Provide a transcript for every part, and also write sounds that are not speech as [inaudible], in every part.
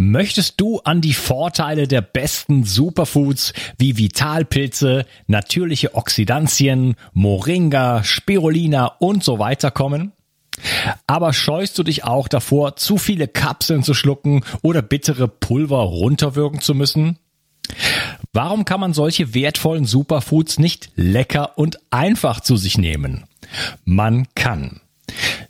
Möchtest du an die Vorteile der besten Superfoods wie Vitalpilze, natürliche Oxidantien, Moringa, Spirulina und so weiter kommen? Aber scheust du dich auch davor, zu viele Kapseln zu schlucken oder bittere Pulver runterwirken zu müssen? Warum kann man solche wertvollen Superfoods nicht lecker und einfach zu sich nehmen? Man kann.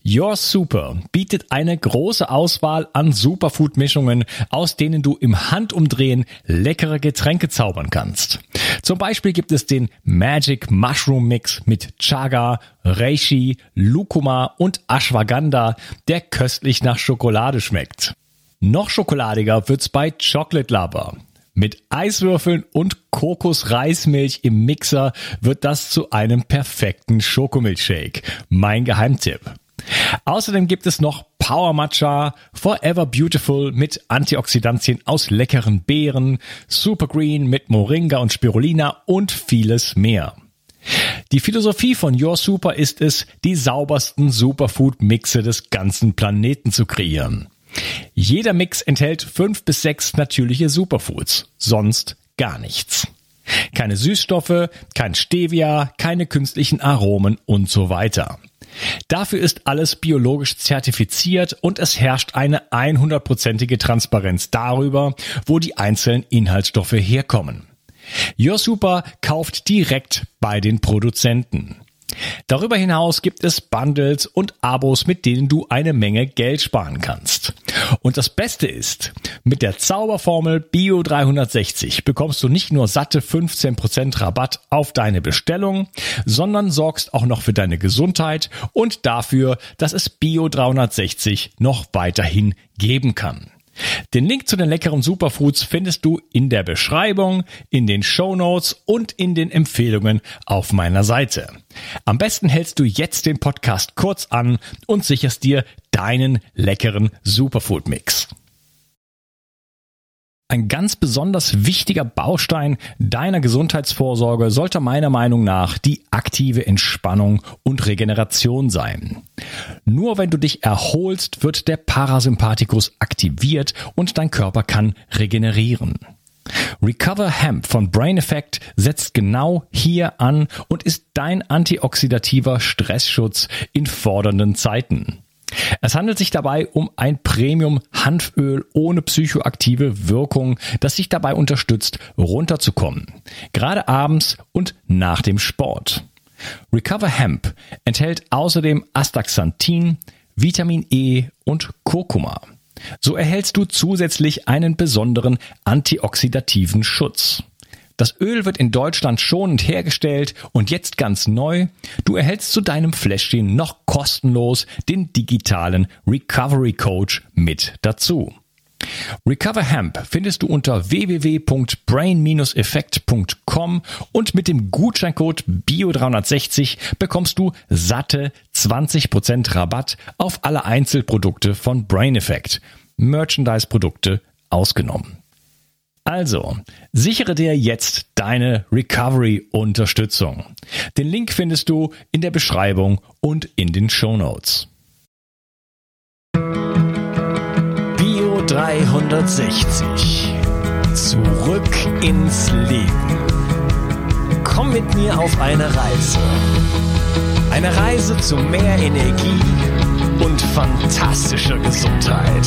Your Super bietet eine große Auswahl an Superfood-Mischungen, aus denen du im Handumdrehen leckere Getränke zaubern kannst. Zum Beispiel gibt es den Magic Mushroom Mix mit Chaga, Reishi, Lucuma und Ashwagandha, der köstlich nach Schokolade schmeckt. Noch schokoladiger wird's bei Chocolate Lover. Mit Eiswürfeln und Kokosreismilch im Mixer wird das zu einem perfekten Schokomilchshake. Mein Geheimtipp. Außerdem gibt es noch Power Matcha, Forever Beautiful mit Antioxidantien aus leckeren Beeren, Super Green mit Moringa und Spirulina und vieles mehr. Die Philosophie von Your Super ist es, die saubersten Superfood-Mixe des ganzen Planeten zu kreieren. Jeder Mix enthält fünf bis sechs natürliche Superfoods, sonst gar nichts. Keine Süßstoffe, kein Stevia, keine künstlichen Aromen und so weiter. Dafür ist alles biologisch zertifiziert und es herrscht eine 100%ige Transparenz darüber, wo die einzelnen Inhaltsstoffe herkommen. Your Super kauft direkt bei den Produzenten. Darüber hinaus gibt es Bundles und Abos, mit denen du eine Menge Geld sparen kannst. Und das Beste ist, mit der Zauberformel Bio 360 bekommst du nicht nur satte 15% Rabatt auf deine Bestellung, sondern sorgst auch noch für deine Gesundheit und dafür, dass es Bio 360 noch weiterhin geben kann. Den Link zu den leckeren Superfoods findest du in der Beschreibung, in den Show Notes und in den Empfehlungen auf meiner Seite. Am besten hältst du jetzt den Podcast kurz an und sicherst dir deinen leckeren Superfood Mix. Ein ganz besonders wichtiger Baustein deiner Gesundheitsvorsorge sollte meiner Meinung nach die aktive Entspannung und Regeneration sein. Nur wenn du dich erholst, wird der Parasympathikus aktiviert und dein Körper kann regenerieren. Recover Hemp von Brain Effect setzt genau hier an und ist dein antioxidativer Stressschutz in fordernden Zeiten. Es handelt sich dabei um ein Premium-Hanföl ohne psychoaktive Wirkung, das sich dabei unterstützt, runterzukommen. Gerade abends und nach dem Sport. Recover Hemp enthält außerdem Astaxanthin, Vitamin E und Kurkuma. So erhältst du zusätzlich einen besonderen antioxidativen Schutz. Das Öl wird in Deutschland schonend hergestellt und jetzt ganz neu. Du erhältst zu deinem Fläschchen noch kostenlos den digitalen Recovery Coach mit dazu. Recover Hemp findest du unter www.brain-effekt.com und mit dem Gutscheincode BIO360 bekommst du satte 20% Rabatt auf alle Einzelprodukte von Brain Effect. Merchandise-Produkte ausgenommen. Also, sichere dir jetzt deine Recovery-Unterstützung. Den Link findest du in der Beschreibung und in den Show Notes. Bio 360. Zurück ins Leben. Komm mit mir auf eine Reise. Eine Reise zu mehr Energie und fantastischer Gesundheit.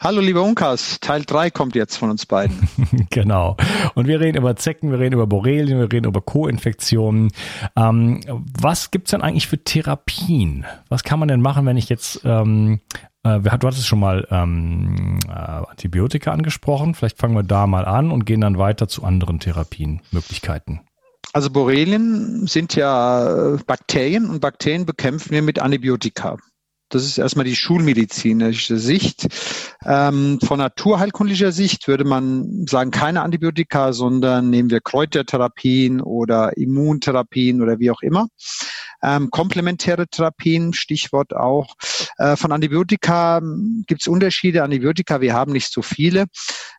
Hallo lieber Unkas, Teil 3 kommt jetzt von uns beiden. [laughs] genau. Und wir reden über Zecken, wir reden über Borrelien, wir reden über Co-Infektionen. Ähm, was gibt's denn eigentlich für Therapien? Was kann man denn machen, wenn ich jetzt, ähm, äh, du hattest schon mal ähm, äh, Antibiotika angesprochen, vielleicht fangen wir da mal an und gehen dann weiter zu anderen Therapienmöglichkeiten. Also Borrelien sind ja Bakterien und Bakterien bekämpfen wir mit Antibiotika. Das ist erstmal die schulmedizinische Sicht. Ähm, von naturheilkundlicher Sicht würde man sagen, keine Antibiotika, sondern nehmen wir Kräutertherapien oder Immuntherapien oder wie auch immer. Ähm, komplementäre Therapien, Stichwort auch. Äh, von Antibiotika gibt es Unterschiede. Antibiotika, wir haben nicht so viele.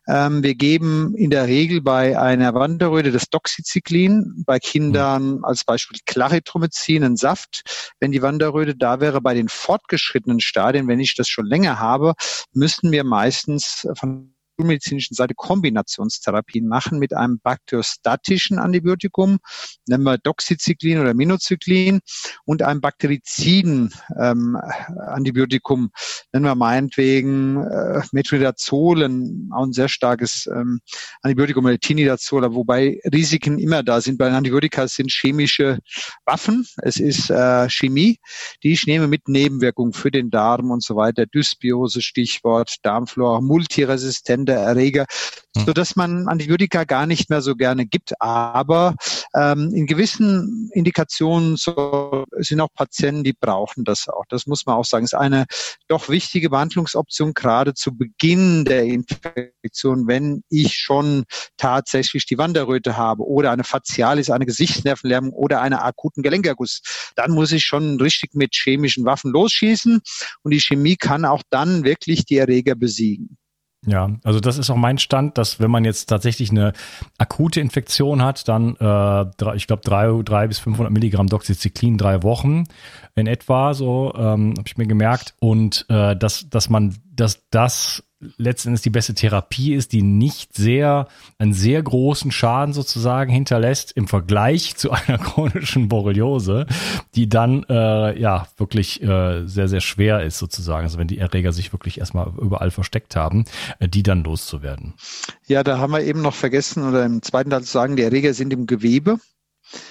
Ähm, wir geben in der Regel bei einer Wanderröte das Doxycyclin, bei Kindern als Beispiel Claritromycin, einen Saft. Wenn die Wanderröte da wäre, bei den fortgeschrittenen Stadien, wenn ich das schon länger habe, müssten wir meistens von schulmedizinischen Seite Kombinationstherapien machen mit einem bakteriostatischen Antibiotikum, nennen wir Doxycyclin oder Minocyclin, und einem Bakteriziden ähm, Antibiotikum, nennen wir meinetwegen äh, Metronidazol, ein, auch ein sehr starkes ähm, Antibiotikum oder Tinidazol, wobei Risiken immer da sind. Bei Antibiotika sind chemische Waffen, es ist äh, Chemie, die ich nehme mit Nebenwirkungen für den Darm und so weiter, Dysbiose, Stichwort, Darmflora, multiresistent der Erreger, hm. so dass man Antibiotika gar nicht mehr so gerne gibt. Aber ähm, in gewissen Indikationen so, sind auch Patienten, die brauchen das auch. Das muss man auch sagen. Es ist eine doch wichtige Behandlungsoption, gerade zu Beginn der Infektion, wenn ich schon tatsächlich die Wanderröte habe oder eine Facialis, eine Gesichtsnervenlähmung oder einen akuten Gelenkerguss. Dann muss ich schon richtig mit chemischen Waffen losschießen und die Chemie kann auch dann wirklich die Erreger besiegen. Ja, also das ist auch mein Stand, dass wenn man jetzt tatsächlich eine akute Infektion hat, dann, äh, ich glaube, drei, drei bis 500 Milligramm Doxycyclin drei Wochen in etwa, so ähm, habe ich mir gemerkt. Und äh, dass, dass man, dass das letztendlich die beste Therapie ist, die nicht sehr, einen sehr großen Schaden sozusagen hinterlässt im Vergleich zu einer [laughs] chronischen Borreliose, die dann äh, ja wirklich äh, sehr, sehr schwer ist sozusagen. Also wenn die Erreger sich wirklich erstmal überall versteckt haben, äh, die dann loszuwerden. Ja, da haben wir eben noch vergessen oder im zweiten Teil zu sagen, die Erreger sind im Gewebe.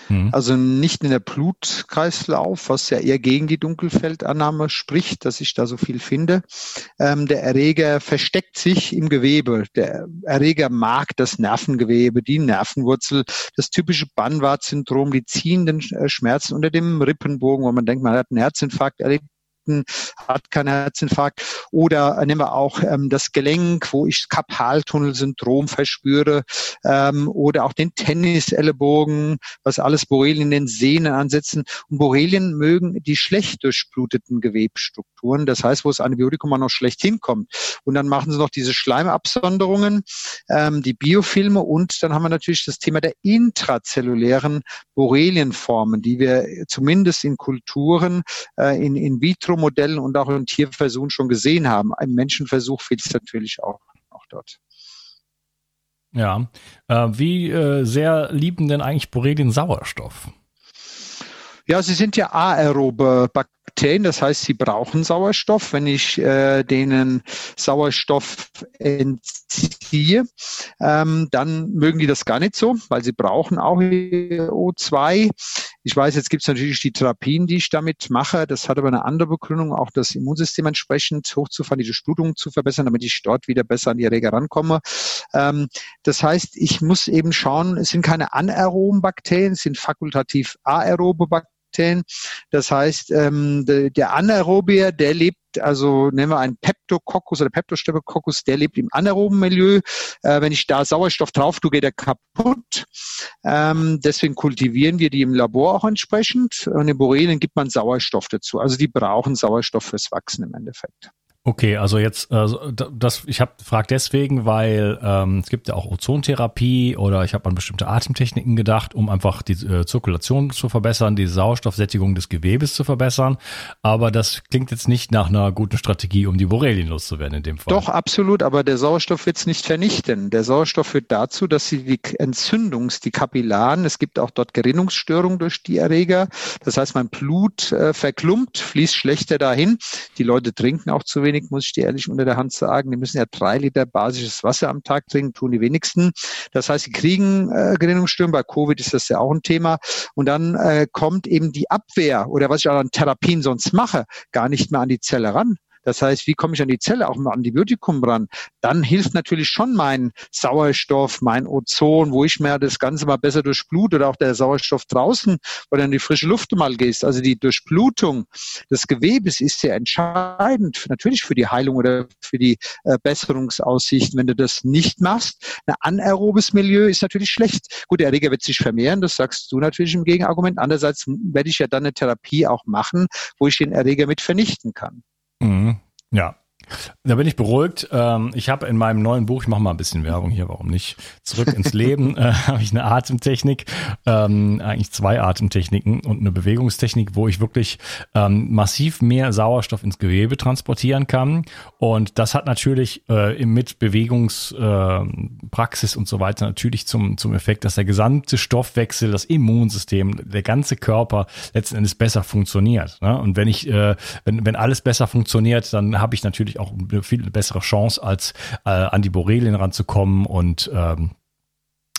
Mhm. Also nicht in der Blutkreislauf, was ja eher gegen die Dunkelfeldannahme spricht, dass ich da so viel finde. Ähm, der Erreger versteckt sich im Gewebe. Der Erreger mag das Nervengewebe, die Nervenwurzel, das typische Bannwart-Syndrom, die ziehenden äh, Schmerzen unter dem Rippenbogen, wo man denkt, man hat einen Herzinfarkt erlebt Infarkten, hat keinen Herzinfarkt. Oder nehmen wir auch ähm, das Gelenk, wo ich Kapaltunnelsyndrom verspüre. Ähm, oder auch den Tennisellebogen, was alles Borrelien in den Sehnen ansetzen. Und Borrelien mögen die schlecht durchbluteten Gewebstrukturen. Das heißt, wo das Antibiotikum auch noch schlecht hinkommt. Und dann machen sie noch diese Schleimabsonderungen, ähm, die Biofilme und dann haben wir natürlich das Thema der intrazellulären Borrelienformen, die wir zumindest in Kulturen, äh, in, in vitro Modellen und auch in Tierversuchen schon gesehen haben. Ein Menschenversuch fehlt es natürlich auch, auch dort. Ja, äh, wie äh, sehr lieben denn eigentlich Borrelien Sauerstoff? Ja, sie sind ja aerobe Bakterien, das heißt, sie brauchen Sauerstoff. Wenn ich äh, denen Sauerstoff entziehe, ähm, dann mögen die das gar nicht so, weil sie brauchen auch O2. Ich weiß, jetzt gibt es natürlich die Therapien, die ich damit mache. Das hat aber eine andere Begründung, auch das Immunsystem entsprechend hochzufahren, die Durchblutung zu verbessern, damit ich dort wieder besser an die Erreger rankomme. Ähm, das heißt, ich muss eben schauen, es sind keine anaeroben Bakterien, es sind fakultativ aerobe Bakterien. Bakterien. Das heißt, ähm, de, der Anaerobier, der lebt also nehmen wir einen Peptococcus oder Peptostreptococcus, der lebt im anaeroben Milieu. Äh, wenn ich da Sauerstoff drauf tue, geht er kaputt. Ähm, deswegen kultivieren wir die im Labor auch entsprechend. Und in Borrelien gibt man Sauerstoff dazu. Also die brauchen Sauerstoff fürs Wachsen im Endeffekt. Okay, also jetzt, also das, ich habe frag deswegen, weil ähm, es gibt ja auch Ozontherapie oder ich habe an bestimmte Atemtechniken gedacht, um einfach die äh, Zirkulation zu verbessern, die Sauerstoffsättigung des Gewebes zu verbessern. Aber das klingt jetzt nicht nach einer guten Strategie, um die Borrelien loszuwerden in dem Fall. Doch, absolut, aber der Sauerstoff wird es nicht vernichten. Der Sauerstoff führt dazu, dass sie die Entzündungs-, die Kapillaren, es gibt auch dort Gerinnungsstörungen durch die Erreger. Das heißt, mein Blut äh, verklumpt, fließt schlechter dahin. Die Leute trinken auch zu wenig wenig, muss ich dir ehrlich unter der Hand sagen. Die müssen ja drei Liter basisches Wasser am Tag trinken, tun die wenigsten. Das heißt, sie kriegen äh, Gerinnungsstörungen. Bei Covid ist das ja auch ein Thema. Und dann äh, kommt eben die Abwehr oder was ich auch an Therapien sonst mache, gar nicht mehr an die Zelle ran. Das heißt, wie komme ich an die Zelle auch mit Antibiotikum ran? Dann hilft natürlich schon mein Sauerstoff, mein Ozon, wo ich mir das Ganze mal besser durchblut oder auch der Sauerstoff draußen oder in die frische Luft mal gehst. Also die Durchblutung des Gewebes ist sehr entscheidend, natürlich für die Heilung oder für die äh, Besserungsaussichten. Wenn du das nicht machst, ein anaerobes Milieu ist natürlich schlecht. Gut, der Erreger wird sich vermehren, das sagst du natürlich im Gegenargument. Andererseits werde ich ja dann eine Therapie auch machen, wo ich den Erreger mit vernichten kann. Mhm. Ja, da bin ich beruhigt. Ähm, ich habe in meinem neuen Buch, ich mache mal ein bisschen Werbung hier, warum nicht? Zurück ins Leben [laughs] äh, habe ich eine Atemtechnik, ähm, eigentlich zwei Atemtechniken und eine Bewegungstechnik, wo ich wirklich ähm, massiv mehr Sauerstoff ins Gewebe transportieren kann. Und das hat natürlich äh, mit Bewegungspraxis äh, und so weiter natürlich zum, zum Effekt, dass der gesamte Stoffwechsel, das Immunsystem, der ganze Körper letzten Endes besser funktioniert. Ne? Und wenn ich, äh, wenn, wenn alles besser funktioniert, dann habe ich natürlich natürlich auch eine viel bessere Chance, als äh, an die Borrelien ranzukommen und ähm,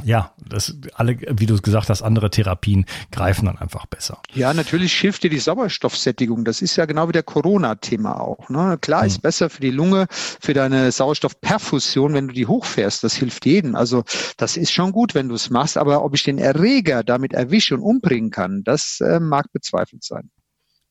ja, das alle, wie du gesagt hast, andere Therapien greifen dann einfach besser. Ja, natürlich hilft dir die Sauerstoffsättigung. Das ist ja genau wie der Corona-Thema auch. Ne? Klar hm. ist besser für die Lunge, für deine Sauerstoffperfusion, wenn du die hochfährst. Das hilft jedem. Also das ist schon gut, wenn du es machst. Aber ob ich den Erreger damit erwische und umbringen kann, das äh, mag bezweifelt sein.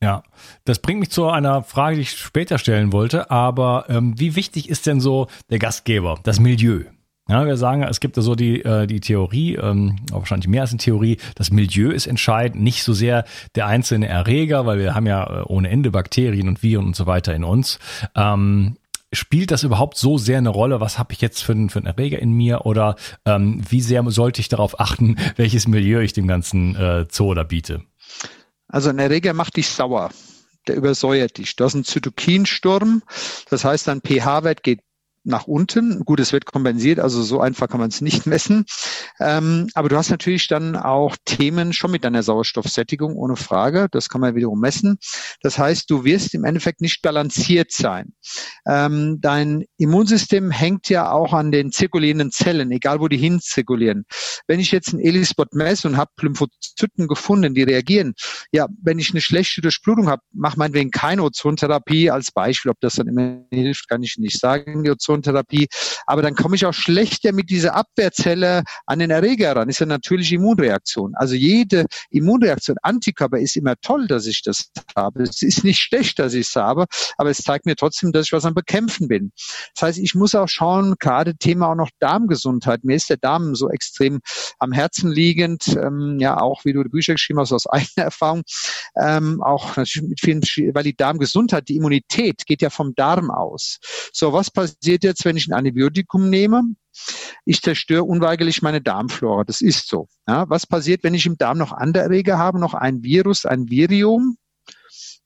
Ja, das bringt mich zu einer Frage, die ich später stellen wollte. Aber ähm, wie wichtig ist denn so der Gastgeber, das Milieu? Ja, wir sagen, es gibt so die, äh, die Theorie, ähm, wahrscheinlich mehr als eine Theorie, das Milieu ist entscheidend, nicht so sehr der einzelne Erreger, weil wir haben ja äh, ohne Ende Bakterien und Viren und so weiter in uns. Ähm, spielt das überhaupt so sehr eine Rolle? Was habe ich jetzt für, für einen Erreger in mir? Oder ähm, wie sehr sollte ich darauf achten, [laughs] welches Milieu ich dem ganzen äh, Zoo da biete? Also ein Erreger macht dich sauer. Der übersäuert dich. Du hast einen Zytokinsturm. Das heißt, dein pH-Wert geht nach unten. Gut, es wird kompensiert, also so einfach kann man es nicht [laughs] messen. Ähm, aber du hast natürlich dann auch Themen schon mit deiner Sauerstoffsättigung, ohne Frage. Das kann man wiederum messen. Das heißt, du wirst im Endeffekt nicht balanciert sein. Ähm, dein Immunsystem hängt ja auch an den zirkulierenden Zellen, egal wo die hin zirkulieren. Wenn ich jetzt einen Elispot messe und habe Lymphozyten gefunden, die reagieren, ja, wenn ich eine schlechte Durchblutung habe, mach meinetwegen keine Ozontherapie als Beispiel. Ob das dann immer hilft, kann ich nicht sagen. Die Ozon Immunontherapie. Aber dann komme ich auch schlechter mit dieser Abwehrzelle an den Erreger ran. Ist ja natürlich Immunreaktion. Also jede Immunreaktion, Antikörper ist immer toll, dass ich das habe. Es ist nicht schlecht, dass ich es habe, aber es zeigt mir trotzdem, dass ich was am Bekämpfen bin. Das heißt, ich muss auch schauen, gerade Thema auch noch Darmgesundheit. Mir ist der Darm so extrem am Herzen liegend, ähm, ja auch wie du die Bücher geschrieben hast aus [laughs] eigener Erfahrung, ähm, auch natürlich mit vielen, weil die Darmgesundheit, die Immunität geht ja vom Darm aus. So, was passiert jetzt, wenn ich ein Antibiotikum nehme? Ich zerstöre unweigerlich meine Darmflora. Das ist so. Ja, was passiert, wenn ich im Darm noch andere Erreger habe, noch ein Virus, ein Virium?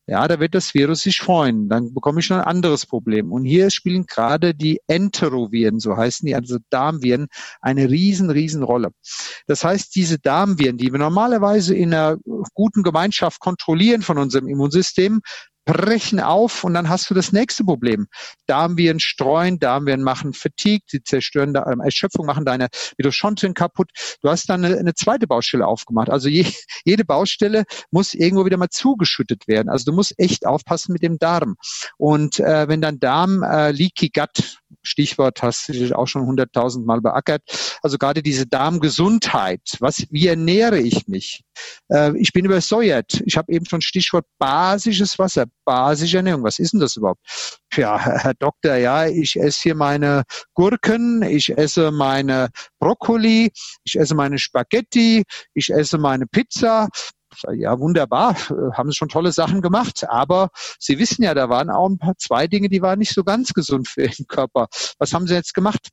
Ja, da wird das Virus sich freuen. Dann bekomme ich noch ein anderes Problem. Und hier spielen gerade die Enteroviren, so heißen die, also Darmviren, eine riesen, riesen Rolle. Das heißt, diese Darmviren, die wir normalerweise in einer guten Gemeinschaft kontrollieren von unserem Immunsystem, brechen auf und dann hast du das nächste Problem. Darmviren streuen, Darmviren machen Fatigue, sie zerstören äh, Erschöpfung, machen deine Mitochondrien kaputt. Du hast dann eine, eine zweite Baustelle aufgemacht. Also je, [laughs] jede Baustelle muss irgendwo wieder mal zugeschüttet werden. Also du musst echt aufpassen mit dem Darm. Und äh, wenn dein Darm äh, Leaky Gut Stichwort hast du auch schon hunderttausend Mal beackert. Also gerade diese Darmgesundheit. Was, wie ernähre ich mich? Äh, ich bin übersäuert. Ich habe eben schon Stichwort basisches Wasser, basische Ernährung. Was ist denn das überhaupt? Ja, Herr Doktor, ja, ich esse hier meine Gurken, ich esse meine Brokkoli, ich esse meine Spaghetti, ich esse meine Pizza ja, wunderbar, äh, haben schon tolle Sachen gemacht, aber Sie wissen ja, da waren auch ein paar, zwei Dinge, die waren nicht so ganz gesund für Ihren Körper. Was haben Sie jetzt gemacht?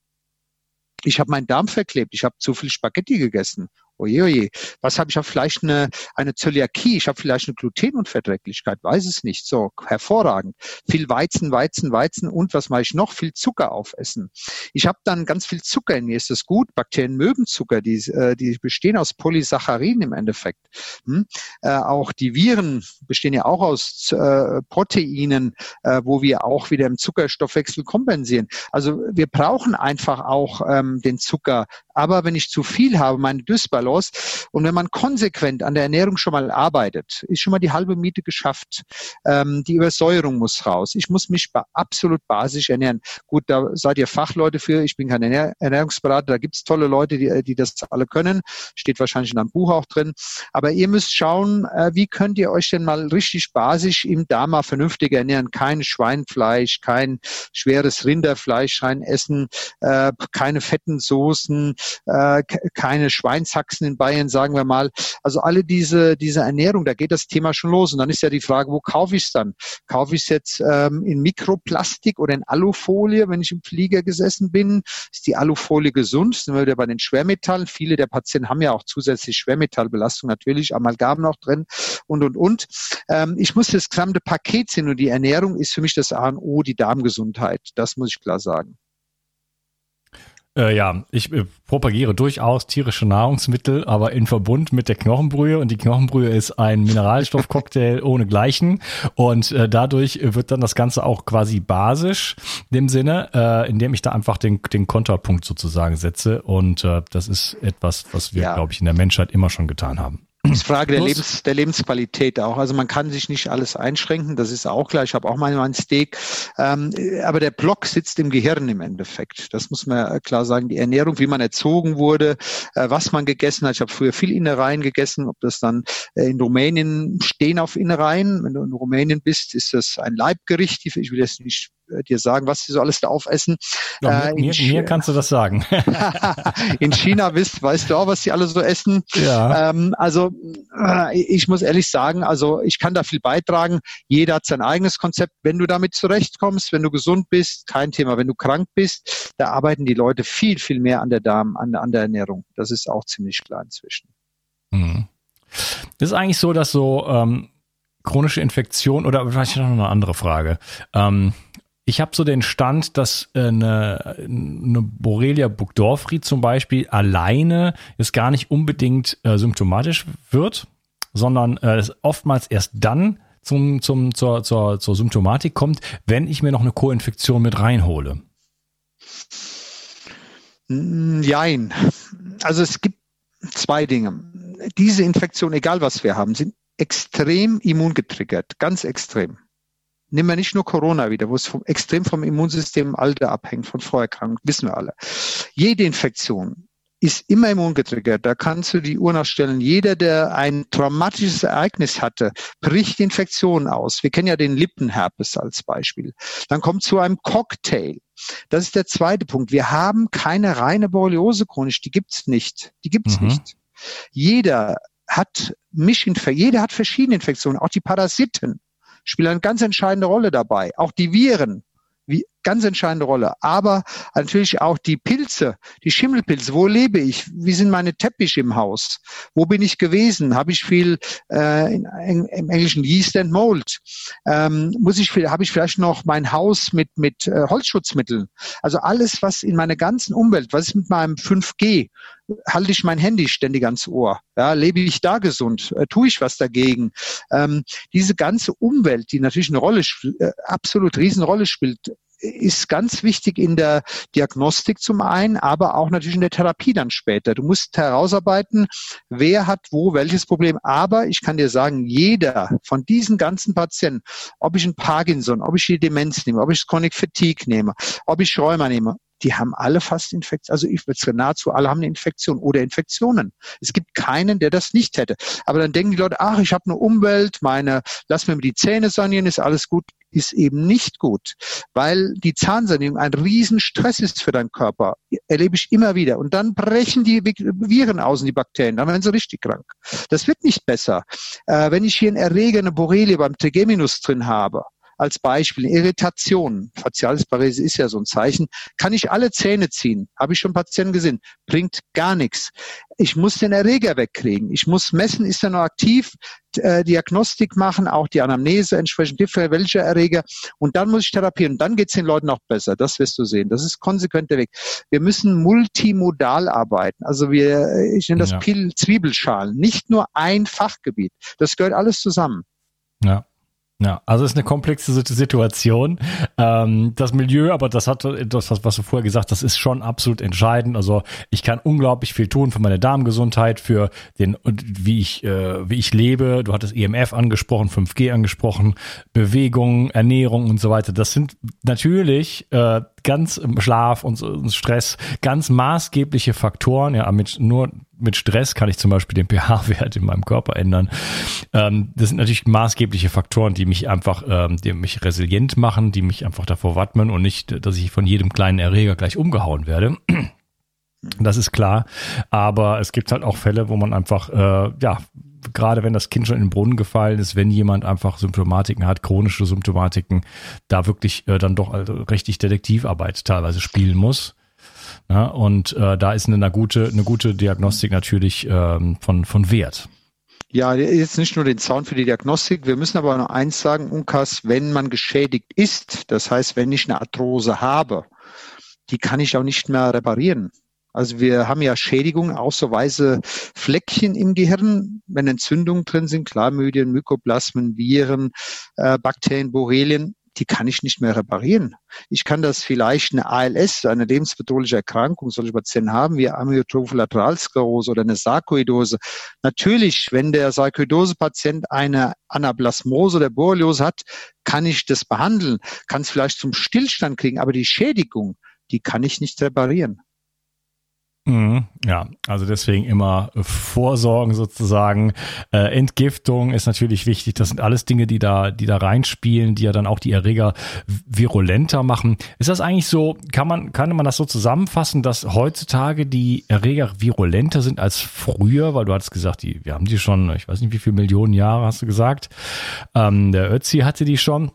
Ich habe meinen Darm verklebt, ich habe zu viel Spaghetti gegessen Oje, oje. Was habe ich? Ich vielleicht eine, eine Zöliakie, ich habe vielleicht eine Glutenunverträglichkeit, weiß es nicht. So, hervorragend. Viel Weizen, Weizen, Weizen und was mache ich noch? Viel Zucker aufessen. Ich habe dann ganz viel Zucker in mir, ist das gut? Bakterien mögen Zucker, die, äh, die bestehen aus Polysaccharin im Endeffekt. Hm? Äh, auch die Viren bestehen ja auch aus äh, Proteinen, äh, wo wir auch wieder im Zuckerstoffwechsel kompensieren. Also wir brauchen einfach auch ähm, den Zucker. Aber wenn ich zu viel habe, meine Dysbalance, Balance. Und wenn man konsequent an der Ernährung schon mal arbeitet, ist schon mal die halbe Miete geschafft. Ähm, die Übersäuerung muss raus. Ich muss mich absolut basisch ernähren. Gut, da seid ihr Fachleute für. Ich bin kein Ernährungsberater. Da gibt's tolle Leute, die, die das alle können. Steht wahrscheinlich in einem Buch auch drin. Aber ihr müsst schauen, äh, wie könnt ihr euch denn mal richtig basisch im Dama vernünftig ernähren. Kein Schweinfleisch, kein schweres Rinderfleisch rein essen, äh, keine fetten Soßen, äh, keine Schweinshaxen in Bayern, sagen wir mal. Also alle diese, diese Ernährung, da geht das Thema schon los. Und dann ist ja die Frage, wo kaufe ich es dann? Kaufe ich es jetzt ähm, in Mikroplastik oder in Alufolie, wenn ich im Flieger gesessen bin? Ist die Alufolie gesund? Sind wir wieder bei den Schwermetallen? Viele der Patienten haben ja auch zusätzlich Schwermetallbelastung, natürlich Amalgam noch drin und, und, und. Ähm, ich muss das gesamte Paket sehen und die Ernährung ist für mich das A und O, die Darmgesundheit. Das muss ich klar sagen. Äh, ja, ich äh, propagiere durchaus tierische Nahrungsmittel, aber in Verbund mit der Knochenbrühe. Und die Knochenbrühe ist ein Mineralstoffcocktail [laughs] ohne Gleichen. Und äh, dadurch wird dann das Ganze auch quasi basisch, in dem Sinne, äh, indem ich da einfach den, den Kontrapunkt sozusagen setze. Und äh, das ist etwas, was wir, ja. glaube ich, in der Menschheit immer schon getan haben ist Frage der, Lebens, der Lebensqualität auch. Also man kann sich nicht alles einschränken, das ist auch klar. Ich habe auch mal mein Steak. Ähm, aber der Block sitzt im Gehirn im Endeffekt. Das muss man klar sagen. Die Ernährung, wie man erzogen wurde, äh, was man gegessen hat. Ich habe früher viel Innereien gegessen, ob das dann äh, in Rumänien stehen auf Innereien. Wenn du in Rumänien bist, ist das ein Leibgericht. Ich will jetzt nicht dir sagen, was sie so alles da aufessen. Ja, äh, mir, mir, kannst du das sagen. [laughs] [laughs] in China wisst, weißt du auch, was sie alle so essen. Ja. Ähm, also äh, ich muss ehrlich sagen, also ich kann da viel beitragen. Jeder hat sein eigenes Konzept. Wenn du damit zurechtkommst, wenn du gesund bist, kein Thema. Wenn du krank bist, da arbeiten die Leute viel, viel mehr an der Darm, an, an der Ernährung. Das ist auch ziemlich klar inzwischen. Mhm. Ist eigentlich so, dass so ähm, chronische Infektion oder vielleicht noch eine andere Frage. Ähm, ich habe so den Stand, dass äh, eine, eine Borrelia burgdorferi zum Beispiel alleine jetzt gar nicht unbedingt äh, symptomatisch wird, sondern äh, es oftmals erst dann zum, zum, zur, zur, zur Symptomatik kommt, wenn ich mir noch eine Co-Infektion mit reinhole. Jein. Also es gibt zwei Dinge. Diese Infektion, egal was wir haben, sind extrem immungetriggert, ganz extrem nehmen wir nicht nur Corona wieder, wo es vom, extrem vom Immunsystem im Alter abhängt, von Vorerkrankungen, wissen wir alle. Jede Infektion ist immer immungetriggert. Da kannst du die Uhr nachstellen. Jeder, der ein traumatisches Ereignis hatte, bricht Infektionen aus. Wir kennen ja den Lippenherpes als Beispiel. Dann kommt zu einem Cocktail. Das ist der zweite Punkt. Wir haben keine reine Borreliose chronisch. Die gibt's nicht. Die gibt's mhm. nicht. Jeder hat Mischinfektionen. Jeder hat verschiedene Infektionen. Auch die Parasiten spielen eine ganz entscheidende Rolle dabei. Auch die Viren, ganz entscheidende Rolle. Aber natürlich auch die Pilze, die Schimmelpilze. Wo lebe ich? Wie sind meine Teppiche im Haus? Wo bin ich gewesen? Habe ich viel äh, in, in, im Englischen Yeast and Mold? Ähm, muss ich habe ich vielleicht noch mein Haus mit mit äh, Holzschutzmitteln? Also alles, was in meiner ganzen Umwelt, was ist mit meinem 5G? halte ich mein Handy ständig ans Ohr? Ja, lebe ich da gesund? Äh, tue ich was dagegen? Ähm, diese ganze Umwelt, die natürlich eine Rolle, äh, absolut Riesenrolle spielt, ist ganz wichtig in der Diagnostik zum einen, aber auch natürlich in der Therapie dann später. Du musst herausarbeiten, wer hat wo welches Problem. Aber ich kann dir sagen, jeder von diesen ganzen Patienten, ob ich ein Parkinson, ob ich die Demenz nehme, ob ich Chronic Fatigue nehme, ob ich Rheuma nehme, die haben alle fast Infektionen, also ich würde sagen, nahezu alle haben eine Infektion oder Infektionen. Es gibt keinen, der das nicht hätte. Aber dann denken die Leute, ach, ich habe eine Umwelt, meine, lass mir die Zähne sanieren, ist alles gut, ist eben nicht gut, weil die Zahnsanierung ein Riesenstress ist für deinen Körper. Erlebe ich immer wieder. Und dann brechen die Viren aus und die Bakterien, dann werden sie richtig krank. Das wird nicht besser. Äh, wenn ich hier einen Erreger, eine Borrelie beim Trigeminus drin habe, als Beispiel. Irritation, Facialis Parese ist ja so ein Zeichen. Kann ich alle Zähne ziehen? Habe ich schon Patienten gesehen. Bringt gar nichts. Ich muss den Erreger wegkriegen. Ich muss messen, ist er noch aktiv, äh, Diagnostik machen, auch die Anamnese entsprechend, welcher Erreger. Und dann muss ich therapieren. Und dann geht es den Leuten auch besser. Das wirst du sehen. Das ist konsequent der Weg. Wir müssen multimodal arbeiten. Also wir, ich nenne das ja. Zwiebelschalen. Nicht nur ein Fachgebiet. Das gehört alles zusammen. Ja. Ja, also ist eine komplexe Situation. Ähm, das Milieu, aber das hat das, was du vorher gesagt hast, ist schon absolut entscheidend. Also ich kann unglaublich viel tun für meine Darmgesundheit, für den, wie ich, äh, wie ich lebe. Du hattest EMF angesprochen, 5G angesprochen, Bewegung, Ernährung und so weiter. Das sind natürlich äh, ganz im Schlaf und, und Stress ganz maßgebliche Faktoren. Ja, mit nur mit Stress kann ich zum Beispiel den pH-Wert in meinem Körper ändern. Ähm, das sind natürlich maßgebliche Faktoren, die mich einfach, ähm, die mich resilient machen, die mich einfach davor wappnen und nicht, dass ich von jedem kleinen Erreger gleich umgehauen werde. Das ist klar. Aber es gibt halt auch Fälle, wo man einfach, äh, ja, gerade wenn das Kind schon in den Brunnen gefallen ist, wenn jemand einfach Symptomatiken hat, chronische Symptomatiken, da wirklich äh, dann doch also richtig Detektivarbeit teilweise spielen muss. Ja, und äh, da ist eine, eine, gute, eine gute Diagnostik natürlich ähm, von, von Wert. Ja, jetzt nicht nur den Zaun für die Diagnostik. Wir müssen aber noch eins sagen, Unkas, wenn man geschädigt ist, das heißt, wenn ich eine Arthrose habe, die kann ich auch nicht mehr reparieren. Also wir haben ja Schädigungen, auch so weiße Fleckchen im Gehirn, wenn Entzündungen drin sind, Chlamydien, Mykoplasmen, Viren, äh, Bakterien, Borrelien die kann ich nicht mehr reparieren. Ich kann das vielleicht eine ALS, eine lebensbedrohliche Erkrankung, solche Patienten haben, wie Amyotrophe Lateralsklerose oder eine Sarkoidose. Natürlich, wenn der Sarkoidose-Patient eine Anaplasmose oder Borreliose hat, kann ich das behandeln, kann es vielleicht zum Stillstand kriegen, aber die Schädigung, die kann ich nicht reparieren. Mhm, ja, also deswegen immer vorsorgen sozusagen. Äh, Entgiftung ist natürlich wichtig. Das sind alles Dinge, die da, die da reinspielen, die ja dann auch die Erreger virulenter machen. Ist das eigentlich so? Kann man, kann man das so zusammenfassen, dass heutzutage die Erreger virulenter sind als früher? Weil du hattest gesagt, die, wir haben die schon, ich weiß nicht, wie viele Millionen Jahre hast du gesagt. Ähm, der Ötzi hatte die schon.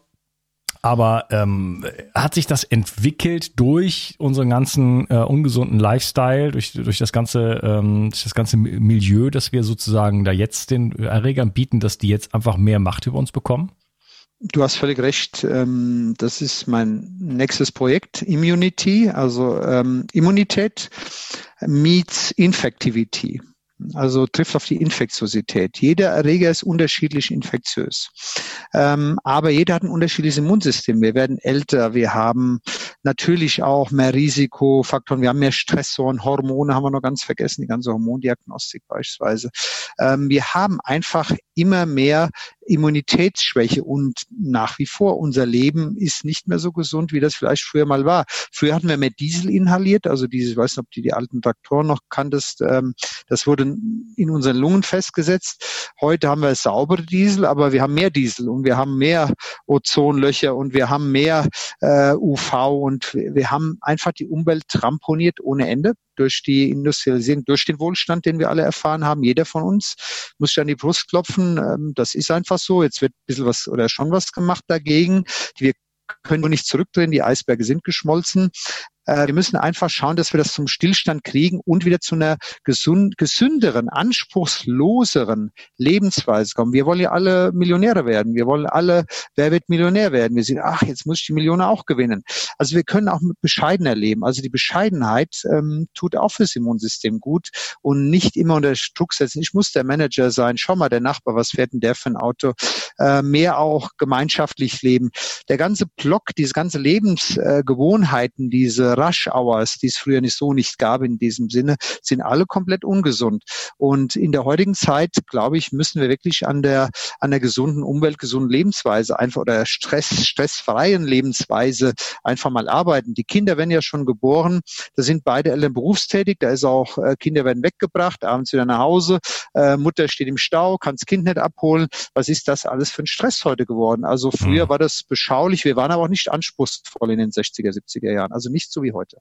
Aber ähm, hat sich das entwickelt durch unseren ganzen äh, ungesunden Lifestyle, durch, durch das ganze ähm, durch das ganze Milieu, dass wir sozusagen da jetzt den Erregern bieten, dass die jetzt einfach mehr Macht über uns bekommen? Du hast völlig recht. Ähm, das ist mein nächstes Projekt, Immunity, also ähm, Immunität meets Infectivity also trifft auf die Infektiosität. Jeder Erreger ist unterschiedlich infektiös. Ähm, aber jeder hat ein unterschiedliches Immunsystem. Wir werden älter, wir haben natürlich auch mehr Risikofaktoren, wir haben mehr Stressoren, Hormone haben wir noch ganz vergessen, die ganze Hormondiagnostik beispielsweise. Ähm, wir haben einfach immer mehr Immunitätsschwäche und nach wie vor unser Leben ist nicht mehr so gesund, wie das vielleicht früher mal war. Früher hatten wir mehr Diesel inhaliert, also diese, ich weiß nicht, ob du die alten Traktoren noch kanntest, ähm, das wurde in unseren Lungen festgesetzt. Heute haben wir saubere Diesel, aber wir haben mehr Diesel und wir haben mehr Ozonlöcher und wir haben mehr äh, UV und wir haben einfach die Umwelt tramponiert ohne Ende durch die Industrialisierung, durch den Wohlstand, den wir alle erfahren haben. Jeder von uns muss sich an die Brust klopfen. Ähm, das ist einfach so. Jetzt wird ein bisschen was oder schon was gemacht dagegen. Wir können wir nicht zurückdrehen, die Eisberge sind geschmolzen. Äh, wir müssen einfach schauen, dass wir das zum Stillstand kriegen und wieder zu einer gesund, gesünderen, anspruchsloseren Lebensweise kommen. Wir wollen ja alle Millionäre werden. Wir wollen alle, wer wird Millionär werden? Wir sehen, ach, jetzt muss ich die Millionen auch gewinnen. Also wir können auch bescheidener leben. Also die Bescheidenheit ähm, tut auch fürs Immunsystem gut und nicht immer unter Druck setzen. Ich muss der Manager sein. Schau mal, der Nachbar, was fährt denn der für ein Auto? Äh, mehr auch gemeinschaftlich leben. Der ganze Block, diese ganze Lebensgewohnheiten, äh, diese Rush Hours, die es früher nicht so nicht gab in diesem Sinne, sind alle komplett ungesund. Und in der heutigen Zeit, glaube ich, müssen wir wirklich an der, an der gesunden Umwelt, gesunden Lebensweise einfach oder Stress, stressfreien Lebensweise einfach mal arbeiten. Die Kinder werden ja schon geboren. Da sind beide Eltern berufstätig. Da ist auch, äh, Kinder werden weggebracht, abends wieder nach Hause. Äh, Mutter steht im Stau, kann das Kind nicht abholen. Was ist das alles für ein Stress heute geworden? Also früher mhm. war das beschaulich. Wir waren aber auch nicht anspruchsvoll in den 60er, 70er Jahren. Also nicht so wie heute.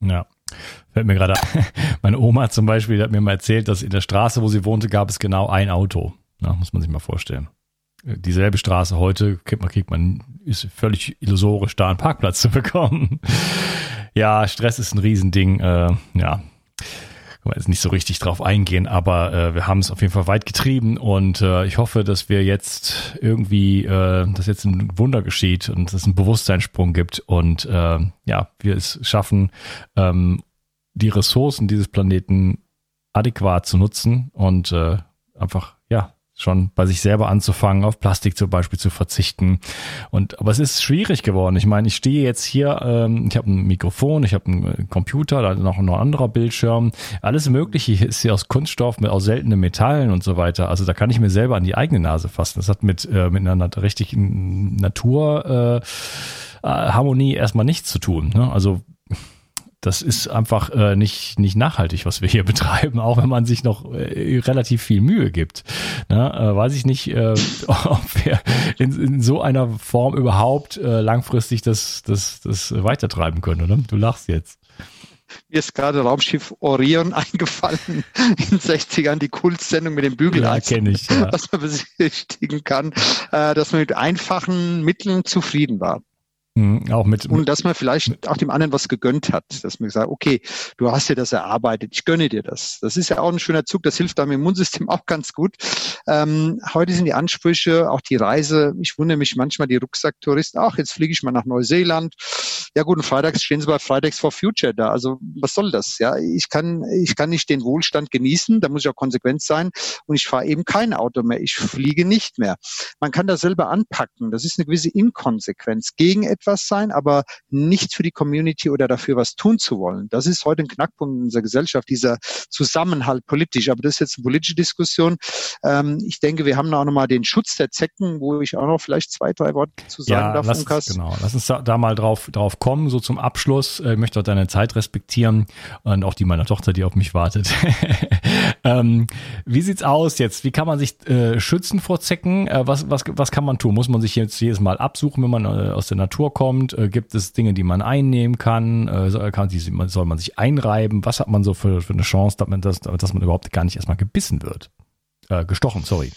Ja. Fällt mir gerade [laughs] meine Oma zum Beispiel hat mir mal erzählt, dass in der Straße, wo sie wohnte, gab es genau ein Auto. Ja, muss man sich mal vorstellen. Dieselbe Straße heute kriegt man, kriegt man, ist völlig illusorisch, da einen Parkplatz [laughs] zu bekommen. Ja, Stress ist ein Riesending. Äh, ja, kann man jetzt nicht so richtig drauf eingehen, aber äh, wir haben es auf jeden Fall weit getrieben und äh, ich hoffe, dass wir jetzt irgendwie, äh, dass jetzt ein Wunder geschieht und dass es einen Bewusstseinssprung gibt und äh, ja, wir es schaffen, ähm, die Ressourcen dieses Planeten adäquat zu nutzen und äh, einfach, schon bei sich selber anzufangen, auf Plastik zum Beispiel zu verzichten. Und aber es ist schwierig geworden. Ich meine, ich stehe jetzt hier, ähm, ich habe ein Mikrofon, ich habe einen äh, Computer, da noch ein anderer Bildschirm. Alles Mögliche ist hier aus Kunststoff, mit aus seltenen Metallen und so weiter. Also da kann ich mir selber an die eigene Nase fassen. Das hat mit äh, mit einer richtigen Natur äh, Harmonie erstmal nichts zu tun. Ne? Also das ist einfach äh, nicht, nicht nachhaltig, was wir hier [laughs] betreiben, auch wenn man sich noch äh, relativ viel Mühe gibt. Ne? Äh, weiß ich nicht, äh, [laughs] ob wir in, in so einer Form überhaupt äh, langfristig das, das, das weitertreiben können, oder? Du lachst jetzt. Mir ist gerade Raumschiff Orion [laughs] eingefallen in den 60ern, die Kultsendung mit dem Bügel, ja, kenne ich, ja. was man besichtigen kann, äh, dass man mit einfachen Mitteln zufrieden war. Mhm, auch mit, und dass man vielleicht auch dem anderen was gegönnt hat, dass man sagt, okay, du hast dir das erarbeitet, ich gönne dir das. Das ist ja auch ein schöner Zug, das hilft deinem Immunsystem [laughs] auch ganz gut. Ähm, heute sind die Ansprüche, auch die Reise, ich wundere mich manchmal, die Rucksacktouristen, ach, jetzt fliege ich mal nach Neuseeland. Ja gut, und freitags stehen sie bei Fridays for Future da. Also was soll das? Ja, ich kann, ich kann nicht den Wohlstand genießen, da muss ich auch konsequent sein und ich fahre eben kein Auto mehr, ich fliege nicht mehr. Man kann das selber anpacken, das ist eine gewisse Inkonsequenz gegen etwas etwas sein, aber nicht für die Community oder dafür was tun zu wollen. Das ist heute ein Knackpunkt in unserer Gesellschaft, dieser Zusammenhalt politisch. Aber das ist jetzt eine politische Diskussion. Ähm, ich denke, wir haben auch nochmal den Schutz der Zecken, wo ich auch noch vielleicht zwei, drei Worte zu sagen ja, darf. Lass uns, genau, lass uns da, da, mal drauf, drauf kommen, so zum Abschluss. Ich möchte auch deine Zeit respektieren und auch die meiner Tochter, die auf mich wartet. [laughs] ähm, wie sieht's aus jetzt? Wie kann man sich äh, schützen vor Zecken? Äh, was, was, was kann man tun? Muss man sich jetzt jedes Mal absuchen, wenn man äh, aus der Natur kommt? Äh, gibt es Dinge, die man einnehmen kann? Äh, soll, kann die, soll man sich einreiben? Was hat man so für, für eine Chance, dass man, das, dass man überhaupt gar nicht erstmal gebissen wird? Äh, gestochen, sorry.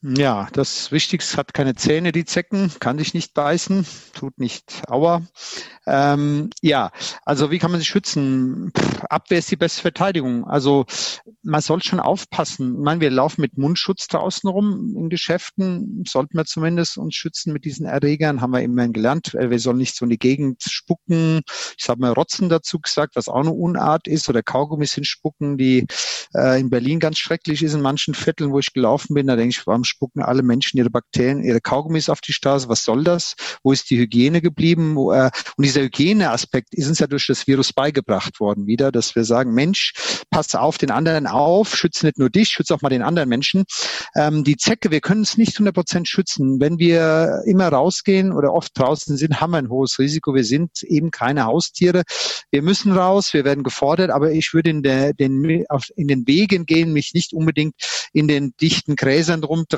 Ja, das Wichtigste hat keine Zähne, die Zecken, kann sich nicht beißen, tut nicht aua. Ähm, ja, also wie kann man sich schützen? Pff, Abwehr ist die beste Verteidigung. Also man soll schon aufpassen. Ich meine, wir laufen mit Mundschutz draußen rum in Geschäften, sollten wir zumindest uns schützen mit diesen Erregern, haben wir immerhin gelernt. Äh, wir sollen nicht so in die Gegend spucken. Ich habe mal Rotzen dazu gesagt, was auch eine Unart ist, oder Kaugummis hinspucken, die äh, in Berlin ganz schrecklich ist, in manchen Vierteln, wo ich gelaufen bin. Da denke ich, warum spucken alle Menschen ihre Bakterien, ihre Kaugummis auf die Straße. Was soll das? Wo ist die Hygiene geblieben? Äh, und dieser Hygieneaspekt ist uns ja durch das Virus beigebracht worden wieder, dass wir sagen, Mensch, pass auf den anderen auf, schütze nicht nur dich, schütze auch mal den anderen Menschen. Ähm, die Zecke, wir können es nicht 100 Prozent schützen. Wenn wir immer rausgehen oder oft draußen sind, haben wir ein hohes Risiko. Wir sind eben keine Haustiere. Wir müssen raus, wir werden gefordert, aber ich würde in, der, den, auf, in den Wegen gehen, mich nicht unbedingt in den dichten Gräsern rumtreiben,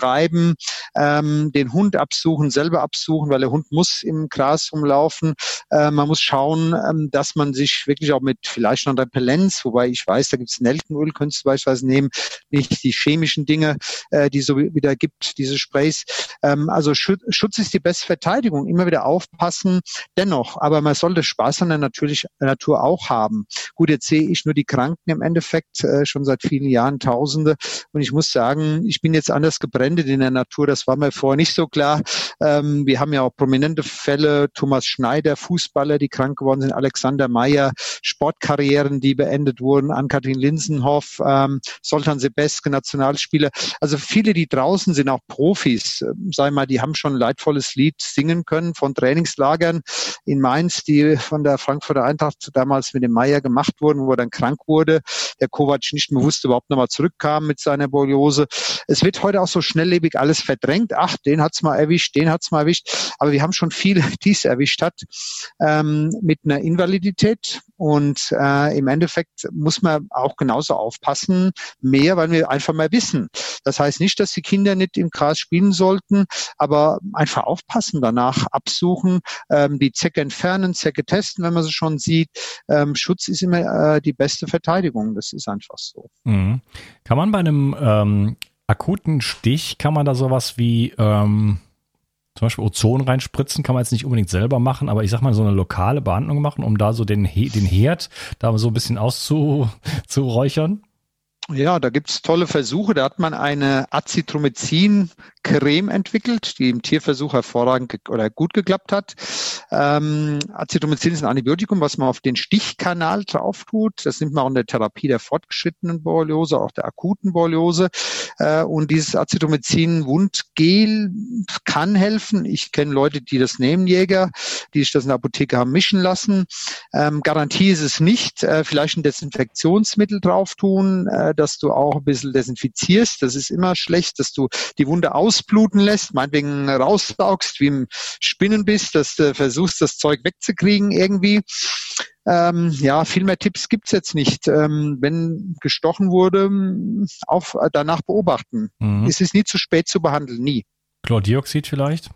ähm, den Hund absuchen, selber absuchen, weil der Hund muss im Gras rumlaufen. Äh, man muss schauen, ähm, dass man sich wirklich auch mit vielleicht noch Repellenz, wobei ich weiß, da gibt es Nelkenöl, könntest du beispielsweise nehmen, nicht die chemischen Dinge, äh, die so wieder gibt, diese Sprays. Ähm, also Schutz ist die beste Verteidigung, immer wieder aufpassen, dennoch, aber man sollte Spaß an der natürlich, Natur auch haben. Gut, jetzt sehe ich nur die Kranken im Endeffekt, äh, schon seit vielen Jahren, Tausende, und ich muss sagen, ich bin jetzt anders gebrandet in der Natur. Das war mir vorher nicht so klar. Ähm, wir haben ja auch prominente Fälle. Thomas Schneider, Fußballer, die krank geworden sind. Alexander Meyer, Sportkarrieren, die beendet wurden. Ann-Kathrin Linsenhoff, ähm, Soltan Sebeske, Nationalspieler. Also viele, die draußen sind, auch Profis. Ähm, sei mal, die haben schon ein leidvolles Lied singen können von Trainingslagern in Mainz, die von der Frankfurter Eintracht damals mit dem Meyer gemacht wurden, wo er dann krank wurde. Der Kovac nicht mehr wusste, überhaupt nochmal zurückkam mit seiner Borreliose. Es wird heute auch so schnelllebig alles verdrängt. Ach, den hat's mal erwischt, den hat's mal erwischt. Aber wir haben schon viele, [laughs] die es erwischt hat, ähm, mit einer Invalidität. Und äh, im Endeffekt muss man auch genauso aufpassen, mehr, weil wir einfach mal wissen. Das heißt nicht, dass die Kinder nicht im Gras spielen sollten, aber einfach aufpassen, danach absuchen, ähm, die Zecke entfernen, Zecke testen, wenn man sie schon sieht. Ähm, Schutz ist immer äh, die beste Verteidigung. Das ist einfach so. Mhm. Kann man bei einem ähm, akuten Stich, kann man da sowas wie ähm, zum Beispiel Ozon reinspritzen, kann man jetzt nicht unbedingt selber machen, aber ich sag mal so eine lokale Behandlung machen, um da so den, den Herd da so ein bisschen auszuräuchern? [laughs] Ja, da gibt's tolle Versuche. Da hat man eine Azithromycin-Creme entwickelt, die im Tierversuch hervorragend oder gut geklappt hat. Ähm, Azithromycin ist ein Antibiotikum, was man auf den Stichkanal drauf tut. Das nimmt man auch in der Therapie der fortgeschrittenen Borreliose, auch der akuten Borreliose. Äh, und dieses Azithromycin-Wundgel kann helfen. Ich kenne Leute, die das nehmen, Jäger, die sich das in der Apotheke haben mischen lassen. Ähm, Garantie ist es nicht. Äh, vielleicht ein Desinfektionsmittel drauf tun. Äh, dass du auch ein bisschen desinfizierst. Das ist immer schlecht, dass du die Wunde ausbluten lässt, meinetwegen raussaugst, wie im Spinnen bist, dass du versuchst, das Zeug wegzukriegen irgendwie. Ähm, ja, viel mehr Tipps gibt's jetzt nicht. Ähm, wenn gestochen wurde, auf, danach beobachten. Mhm. Es ist nie zu spät zu behandeln, nie. Chlordioxid vielleicht?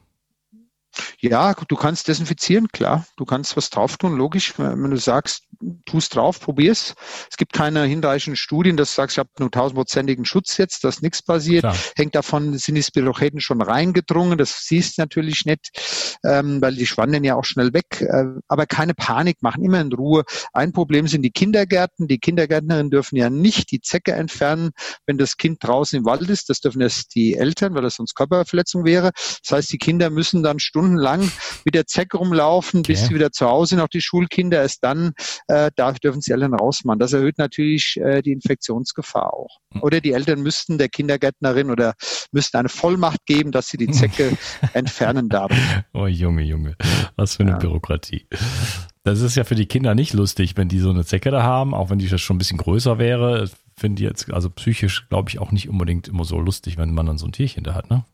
Ja, du kannst desinfizieren, klar. Du kannst was drauf tun, logisch. Wenn du sagst, tust drauf, probier's. Es gibt keine hinreichenden Studien, dass du sagst, ich habe nur tausendprozentigen Schutz jetzt, dass nichts passiert. Klar. Hängt davon, sind die Spirocheten schon reingedrungen. Das siehst du natürlich nicht, ähm, weil die schwanden ja auch schnell weg. Äh, aber keine Panik machen, immer in Ruhe. Ein Problem sind die Kindergärten. Die Kindergärtnerinnen dürfen ja nicht die Zecke entfernen, wenn das Kind draußen im Wald ist. Das dürfen erst die Eltern, weil das sonst Körperverletzung wäre. Das heißt, die Kinder müssen dann stundenlang mit der Zecke rumlaufen, okay. bis sie wieder zu Hause sind, auch die Schulkinder. Erst dann äh, darf, dürfen sie Eltern rausmachen. Das erhöht natürlich äh, die Infektionsgefahr auch. Hm. Oder die Eltern müssten der Kindergärtnerin oder müssten eine Vollmacht geben, dass sie die Zecke [laughs] entfernen darf. Oh Junge, Junge, was für eine ja. Bürokratie. Das ist ja für die Kinder nicht lustig, wenn die so eine Zecke da haben, auch wenn die schon ein bisschen größer wäre. Finde ich jetzt, also psychisch, glaube ich, auch nicht unbedingt immer so lustig, wenn man dann so ein Tierchen da hat, ne?